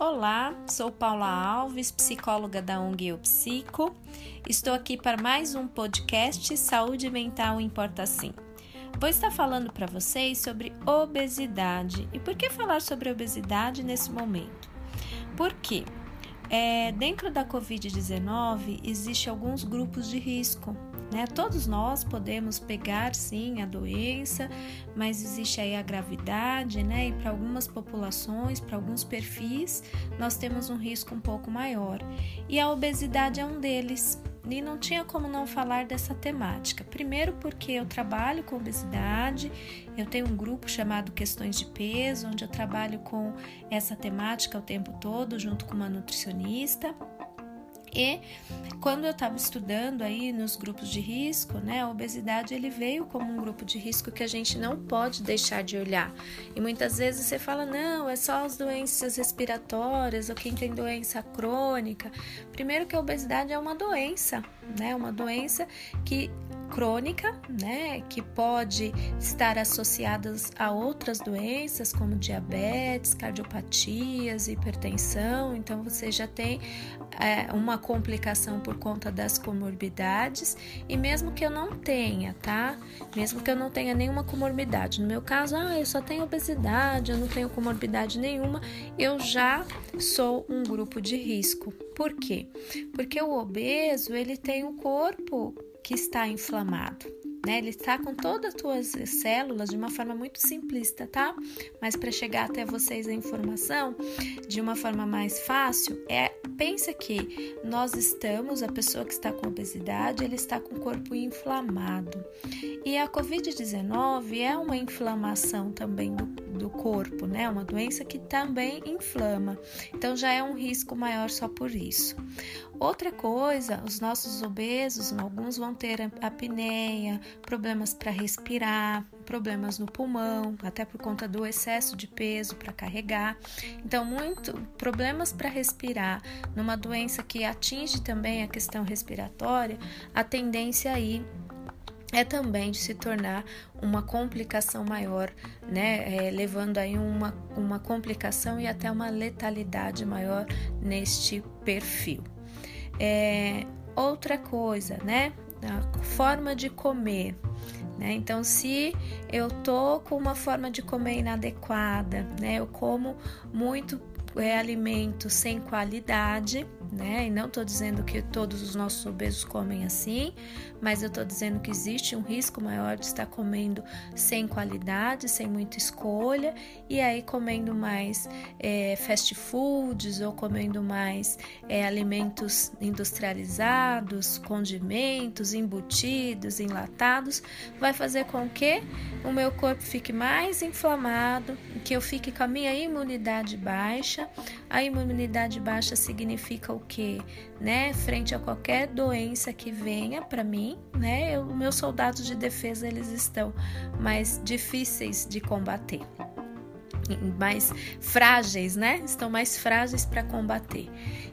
Olá, sou Paula Alves, psicóloga da ONG Eu Psico. Estou aqui para mais um podcast Saúde Mental Importa Sim. Vou estar falando para vocês sobre obesidade. E por que falar sobre obesidade nesse momento? Porque é, dentro da Covid-19 existe alguns grupos de risco né? Todos nós podemos pegar sim a doença, mas existe aí a gravidade, né? E para algumas populações, para alguns perfis, nós temos um risco um pouco maior. E a obesidade é um deles. E não tinha como não falar dessa temática. Primeiro, porque eu trabalho com obesidade, eu tenho um grupo chamado Questões de Peso, onde eu trabalho com essa temática o tempo todo, junto com uma nutricionista. E quando eu estava estudando aí nos grupos de risco, né, a obesidade ele veio como um grupo de risco que a gente não pode deixar de olhar. E muitas vezes você fala, não, é só as doenças respiratórias ou quem tem doença crônica. Primeiro que a obesidade é uma doença, né, uma doença que crônica, né, que pode estar associadas a outras doenças como diabetes, cardiopatias, hipertensão. Então você já tem é, uma complicação por conta das comorbidades e mesmo que eu não tenha, tá? Mesmo que eu não tenha nenhuma comorbidade, no meu caso, ah, eu só tenho obesidade, eu não tenho comorbidade nenhuma, eu já sou um grupo de risco. Por quê? Porque o obeso ele tem um corpo que está inflamado. Né? Ele está com todas as tuas células de uma forma muito simplista, tá? Mas para chegar até vocês a informação de uma forma mais fácil, é pensa que nós estamos, a pessoa que está com obesidade, ele está com o corpo inflamado. E a COVID-19 é uma inflamação também do, do corpo, né? Uma doença que também inflama. Então já é um risco maior só por isso. Outra coisa, os nossos obesos, alguns vão ter apneia, problemas para respirar, problemas no pulmão, até por conta do excesso de peso para carregar. Então, muito problemas para respirar, numa doença que atinge também a questão respiratória, a tendência aí é também de se tornar uma complicação maior, né? É, levando aí uma, uma complicação e até uma letalidade maior neste perfil. É, outra coisa, né? A forma de comer. Né? Então, se eu tô com uma forma de comer inadequada, né? Eu como muito é, alimento sem qualidade, né? E não estou dizendo que todos os nossos obesos comem assim, mas eu estou dizendo que existe um risco maior de estar comendo sem qualidade, sem muita escolha, e aí comendo mais é, fast foods ou comendo mais é, alimentos industrializados, condimentos, embutidos, enlatados, vai fazer com que o meu corpo fique mais inflamado, que eu fique com a minha imunidade baixa. A imunidade baixa significa o que, né? Frente a qualquer doença que venha para mim, né? Os meus soldados de defesa eles estão mais difíceis de combater mais frágeis, né? Estão mais frágeis para combater.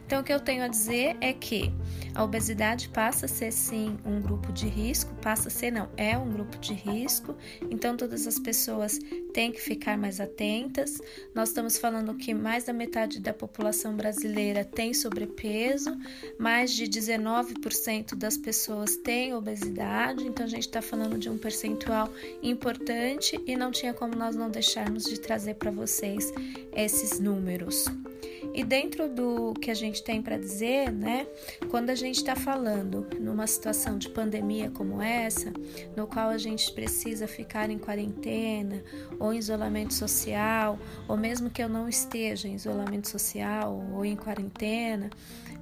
Então, o que eu tenho a dizer é que a obesidade passa a ser sim um grupo de risco, passa a ser não, é um grupo de risco. Então, todas as pessoas têm que ficar mais atentas. Nós estamos falando que mais da metade da população brasileira tem sobrepeso, mais de 19% das pessoas têm obesidade. Então, a gente está falando de um percentual importante e não tinha como nós não deixarmos de trazer para vocês esses números. E dentro do que a gente tem para dizer, né, quando a gente está falando numa situação de pandemia como essa, no qual a gente precisa ficar em quarentena ou em isolamento social, ou mesmo que eu não esteja em isolamento social ou em quarentena,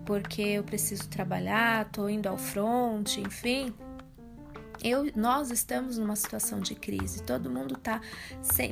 porque eu preciso trabalhar, estou indo ao front, enfim, eu, nós estamos numa situação de crise, todo mundo está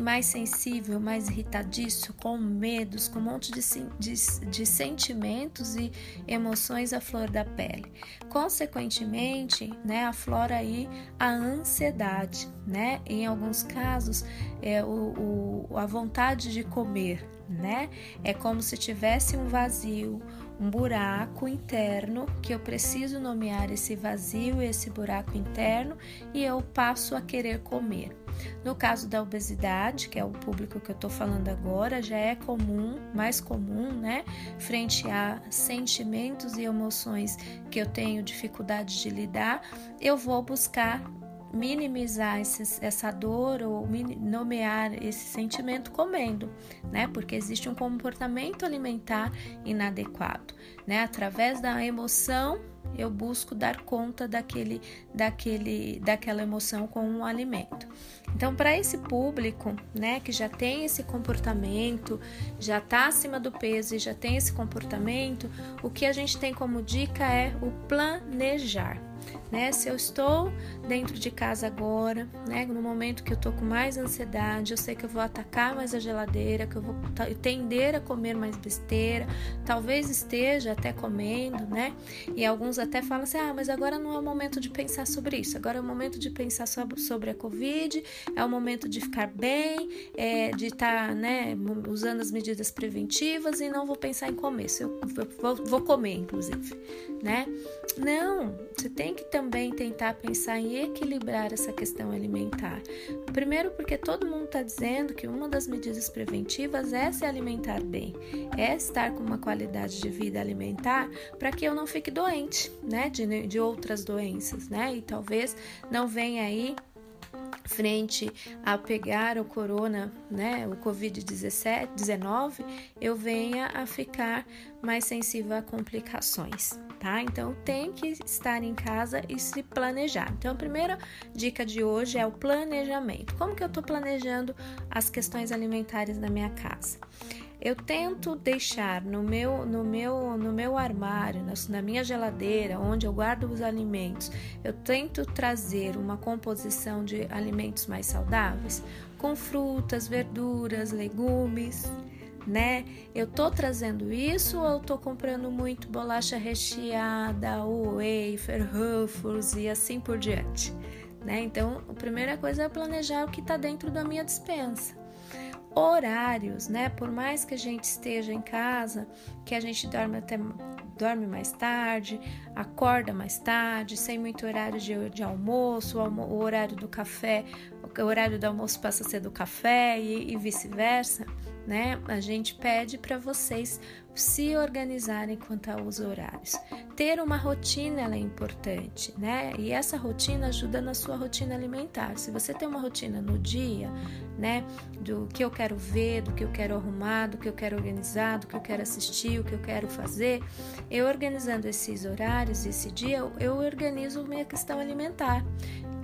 mais sensível, mais irritadiço, com medos, com um monte de, de, de sentimentos e emoções à flor da pele. Consequentemente, né, aflora aí a ansiedade, né? Em alguns casos, é, o, o, a vontade de comer, né? É como se tivesse um vazio, um buraco interno que eu preciso nomear esse vazio, esse buraco interno e eu passo a querer comer. No caso da obesidade, que é o público que eu estou falando agora, já é comum, mais comum, né? Frente a sentimentos e emoções que eu tenho dificuldade de lidar, eu vou buscar minimizar esse, essa dor ou nomear esse sentimento comendo, né? Porque existe um comportamento alimentar inadequado, né? Através da emoção eu busco dar conta daquele, daquele, daquela emoção com um alimento. Então, para esse público, né, que já tem esse comportamento, já está acima do peso e já tem esse comportamento, o que a gente tem como dica é o planejar né? Se eu estou dentro de casa agora, né? No momento que eu tô com mais ansiedade, eu sei que eu vou atacar mais a geladeira, que eu vou tender a comer mais besteira, talvez esteja até comendo, né? E alguns até falam assim: ah, mas agora não é o momento de pensar sobre isso, agora é o momento de pensar sobre a Covid, é o momento de ficar bem, é, de estar, tá, né, usando as medidas preventivas e não vou pensar em comer, eu, eu vou, vou comer, inclusive, né? Não, você tem que também tentar pensar em equilibrar essa questão alimentar. Primeiro, porque todo mundo está dizendo que uma das medidas preventivas é se alimentar bem, é estar com uma qualidade de vida alimentar para que eu não fique doente, né, de, de outras doenças, né, e talvez não venha aí frente a pegar o corona, né, o Covid-19, eu venha a ficar mais sensível a complicações, tá? Então tem que estar em casa e se planejar. Então a primeira dica de hoje é o planejamento. Como que eu estou planejando as questões alimentares da minha casa? Eu tento deixar no meu, no meu, no meu armário, na minha geladeira, onde eu guardo os alimentos, eu tento trazer uma composição de alimentos mais saudáveis, com frutas, verduras, legumes, né? Eu tô trazendo isso ou eu tô comprando muito bolacha recheada, wafer, ruffles e assim por diante, né? Então, a primeira coisa é planejar o que está dentro da minha dispensa horários, né? Por mais que a gente esteja em casa, que a gente dorme até dorme mais tarde, acorda mais tarde, sem muito horário de, de almoço, o, horário do café, o horário do almoço passa a ser do café e, e vice-versa, né? A gente pede para vocês se organizarem quanto aos horários. Ter uma rotina é importante, né? E essa rotina ajuda na sua rotina alimentar. Se você tem uma rotina no dia, né, do que eu quero ver, do que eu quero arrumar, do que eu quero organizar, do que eu quero assistir, o que eu quero fazer, eu organizando esses horários, esse dia, eu organizo minha questão alimentar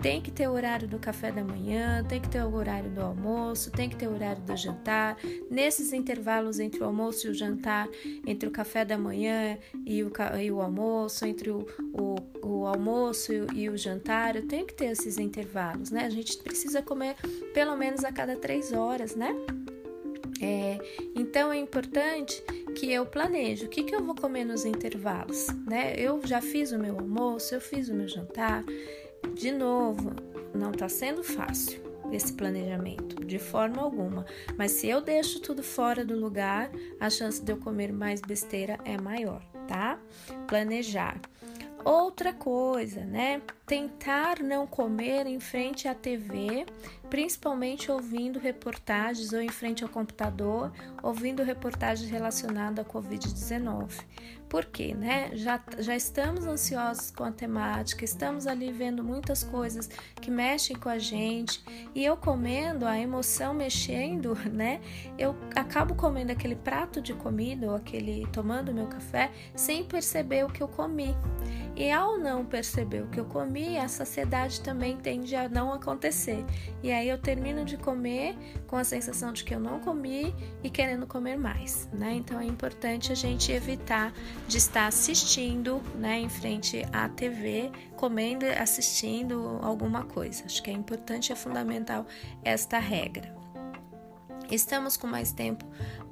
tem que ter o horário do café da manhã, tem que ter o horário do almoço, tem que ter o horário do jantar. Nesses intervalos entre o almoço e o jantar, entre o café da manhã e o, e o almoço, entre o, o, o almoço e, e o jantar, eu tenho que ter esses intervalos, né? A gente precisa comer pelo menos a cada três horas, né? É, então é importante que eu planeje o que, que eu vou comer nos intervalos, né? Eu já fiz o meu almoço, eu fiz o meu jantar, de novo, não está sendo fácil esse planejamento, de forma alguma. Mas se eu deixo tudo fora do lugar, a chance de eu comer mais besteira é maior, tá? Planejar. Outra coisa, né? Tentar não comer em frente à TV, principalmente ouvindo reportagens ou em frente ao computador, ouvindo reportagens relacionadas à Covid-19. Por quê, né? Já, já estamos ansiosos com a temática, estamos ali vendo muitas coisas que mexem com a gente e eu comendo, a emoção mexendo, né? Eu acabo comendo aquele prato de comida ou aquele tomando meu café sem perceber o que eu comi. E ao não perceber o que eu comi, a saciedade também tende a não acontecer. E aí eu termino de comer com a sensação de que eu não comi e querendo comer mais, né? Então é importante a gente evitar de estar assistindo, né, em frente à TV, comendo, assistindo alguma coisa. Acho que é importante, é fundamental esta regra. Estamos com mais tempo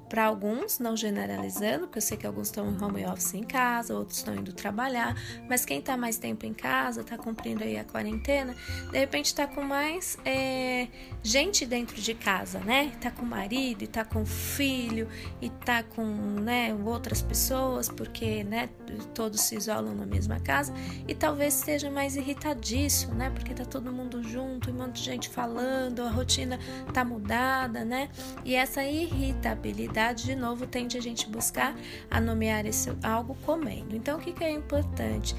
para alguns, não generalizando, porque eu sei que alguns estão em home office em casa, outros estão indo trabalhar, mas quem está mais tempo em casa, está cumprindo aí a quarentena, de repente está com mais é, gente dentro de casa, né? Está com o marido, está com o filho, e está com né, outras pessoas, porque né, todos se isolam na mesma casa, e talvez esteja mais irritadíssimo, né? Porque está todo mundo junto, um monte de gente falando, a rotina está mudada, né? E essa irritabilidade de novo, tende a gente buscar a nomear esse algo comendo. Então, o que, que é importante?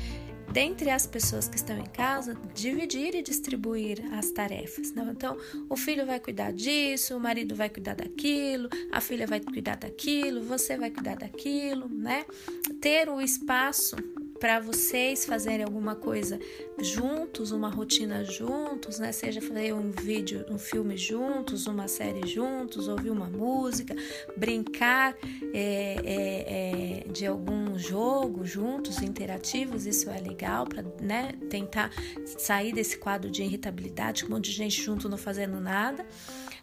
dentre as pessoas que estão em casa, dividir e distribuir as tarefas. Né? Então, o filho vai cuidar disso, o marido vai cuidar daquilo, a filha vai cuidar daquilo, você vai cuidar daquilo, né? Ter o espaço para vocês fazerem alguma coisa juntos, uma rotina juntos, né? Seja fazer um vídeo, um filme juntos, uma série juntos, ouvir uma música, brincar é, é, é, de algum jogo juntos, interativos, isso é legal para né, tentar sair desse quadro de irritabilidade, um monte de gente junto não fazendo nada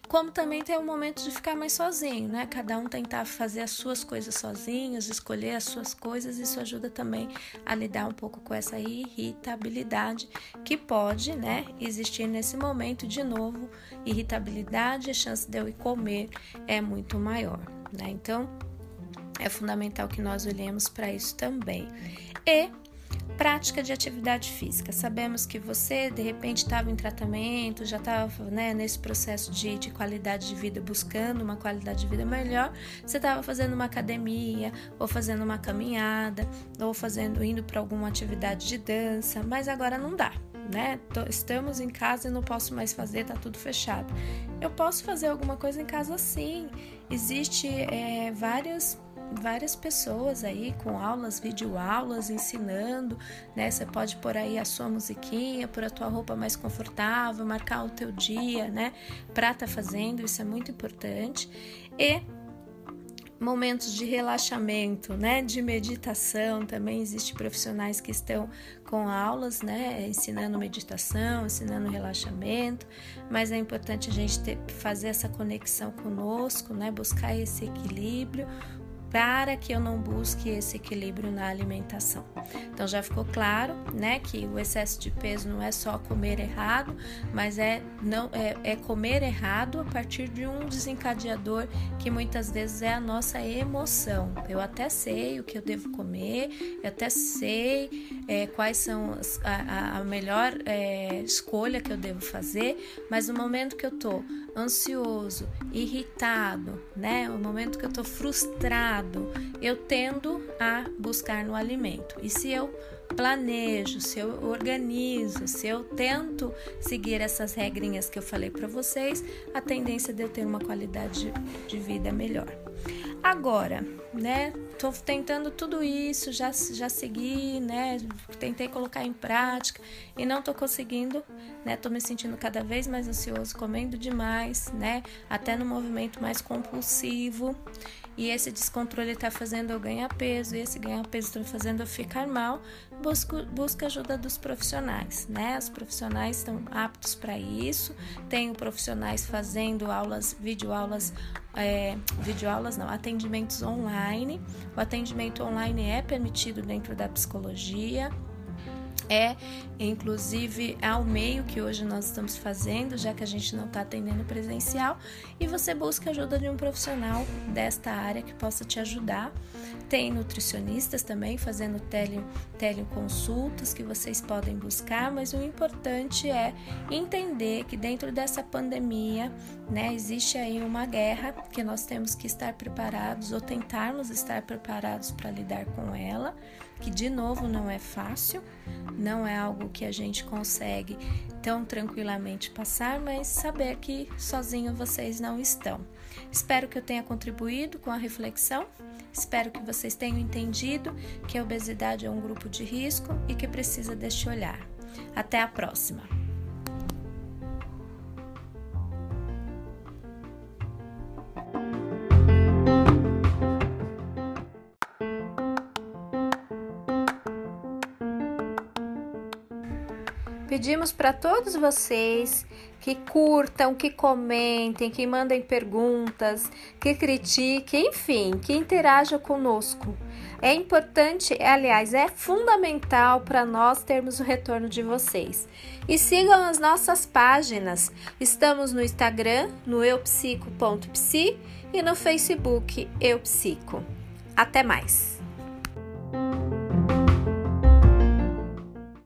como também tem o momento de ficar mais sozinho, né? Cada um tentar fazer as suas coisas sozinhos, escolher as suas coisas, isso ajuda também a lidar um pouco com essa irritabilidade que pode, né, existir nesse momento de novo. Irritabilidade, a chance de eu ir comer é muito maior, né? Então, é fundamental que nós olhemos para isso também. E Prática de atividade física. Sabemos que você, de repente, estava em tratamento, já estava né, nesse processo de, de qualidade de vida, buscando uma qualidade de vida melhor. Você estava fazendo uma academia, ou fazendo uma caminhada, ou fazendo indo para alguma atividade de dança, mas agora não dá. Né? Estamos em casa e não posso mais fazer, tá tudo fechado. Eu posso fazer alguma coisa em casa sim. Existe é, várias várias pessoas aí com aulas, videoaulas, ensinando, né? Você pode pôr aí a sua musiquinha, pôr a tua roupa mais confortável, marcar o teu dia, né? Pra tá fazendo, isso é muito importante. E momentos de relaxamento, né, de meditação, também existe profissionais que estão com aulas, né, ensinando meditação, ensinando relaxamento, mas é importante a gente ter, fazer essa conexão conosco, né, buscar esse equilíbrio, para que eu não busque esse equilíbrio na alimentação. Então já ficou claro, né, que o excesso de peso não é só comer errado, mas é não é, é comer errado a partir de um desencadeador que muitas vezes é a nossa emoção. Eu até sei o que eu devo comer, eu até sei é, quais são a, a, melhor é, escolha que eu devo fazer, mas no momento que eu tô ansioso, irritado, né, o momento que eu tô frustrado eu tendo a buscar no alimento. E se eu planejo, se eu organizo, se eu tento seguir essas regrinhas que eu falei para vocês, a tendência de eu ter uma qualidade de vida melhor. Agora, né? Tô tentando tudo isso, já, já segui, né? Tentei colocar em prática e não tô conseguindo, né? Tô me sentindo cada vez mais ansioso, comendo demais, né? Até no movimento mais compulsivo. E esse descontrole está fazendo eu ganhar peso, e esse ganhar peso está fazendo eu ficar mal. Busco, busca ajuda dos profissionais, né? Os profissionais estão aptos para isso. Tenho profissionais fazendo aulas, videoaulas, é, videoaulas não, atendimentos online. O atendimento online é permitido dentro da psicologia é inclusive ao meio que hoje nós estamos fazendo, já que a gente não está atendendo presencial, e você busca a ajuda de um profissional desta área que possa te ajudar. Tem nutricionistas também fazendo tele, teleconsultas que vocês podem buscar, mas o importante é entender que dentro dessa pandemia, né, existe aí uma guerra que nós temos que estar preparados ou tentarmos estar preparados para lidar com ela que de novo não é fácil, não é algo que a gente consegue tão tranquilamente passar, mas saber que sozinho vocês não estão. Espero que eu tenha contribuído com a reflexão. Espero que vocês tenham entendido que a obesidade é um grupo de risco e que precisa deste olhar. Até a próxima! Pedimos para todos vocês que curtam, que comentem, que mandem perguntas, que critiquem, enfim, que interajam conosco. É importante, aliás, é fundamental para nós termos o retorno de vocês. E sigam as nossas páginas. Estamos no Instagram, no eupsico.psi e no Facebook Eupsico. Até mais!